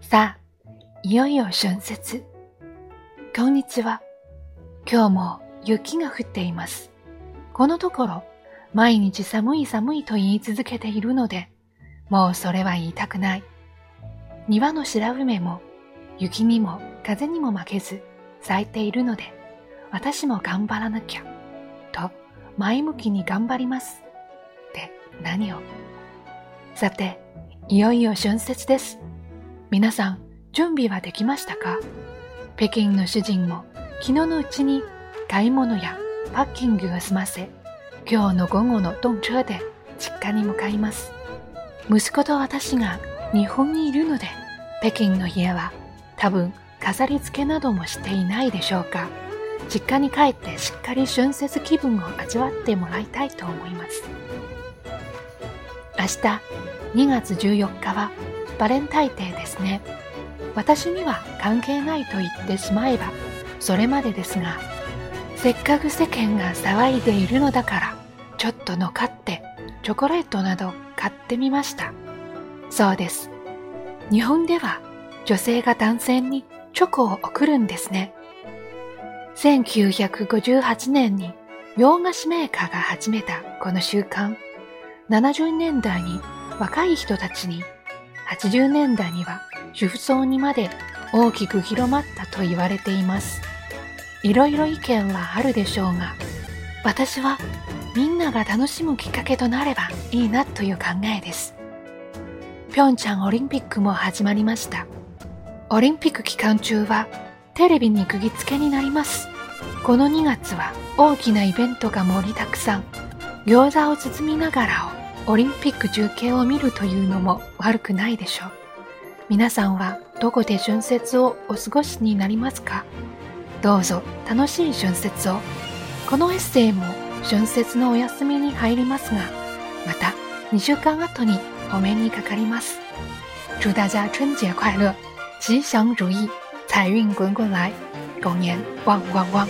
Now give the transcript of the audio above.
さあ、いよいよ春節。こんにちは。今日も雪が降っています。このところ、毎日寒い寒いと言い続けているので、もうそれは言いたくない。庭の白梅も雪にも風にも負けず咲いているので、私も頑張らなきゃ、と前向きに頑張ります。って何を？さて、いよいよ春節です。皆さん、準備はできましたか？北京の主人も昨日のうちに買い物やパッキングを済ませ、今日の午後の動車で実家に向かいます。息子と私が日本にいるので、北京の家は多分飾り付けなどもしていないでしょうか。実家に帰ってしっかり春節気分を味わってもらいたいと思います。明日2月14日はバレンタインデーですね。私には関係ないと言ってしまえばそれまでですが、せっかく世間が騒いでいるのだから、ちょっとのかってチョコレートなど買ってみました。そうです。日本では女性が男性にチョコを送るんですね。1958年に洋菓子メーカーが始めたこの習慣、70年代に若い人たちに、80年代には主婦層にまで大きく広まったと言われています。いろいろ意見はあるでしょうが、私はみんなが楽しむきっかけとなればいいなという考えです。ピョンチャンオリンピックも始まりました。オリンピック期間中はテレビに釘付けになります。この2月は大きなイベントが盛りだくさん。餃子を包みながらをオリンピック中継を見るというのも悪くないでしょう。皆さんはどこで春節をお過ごしになりますか？どうぞ楽しい春節を。このエッセイも春節のお休みに入りますが、また2週間後にお目にかかります。祝大家春节快乐，吉祥如意，财运滚滚来，狗年旺旺旺！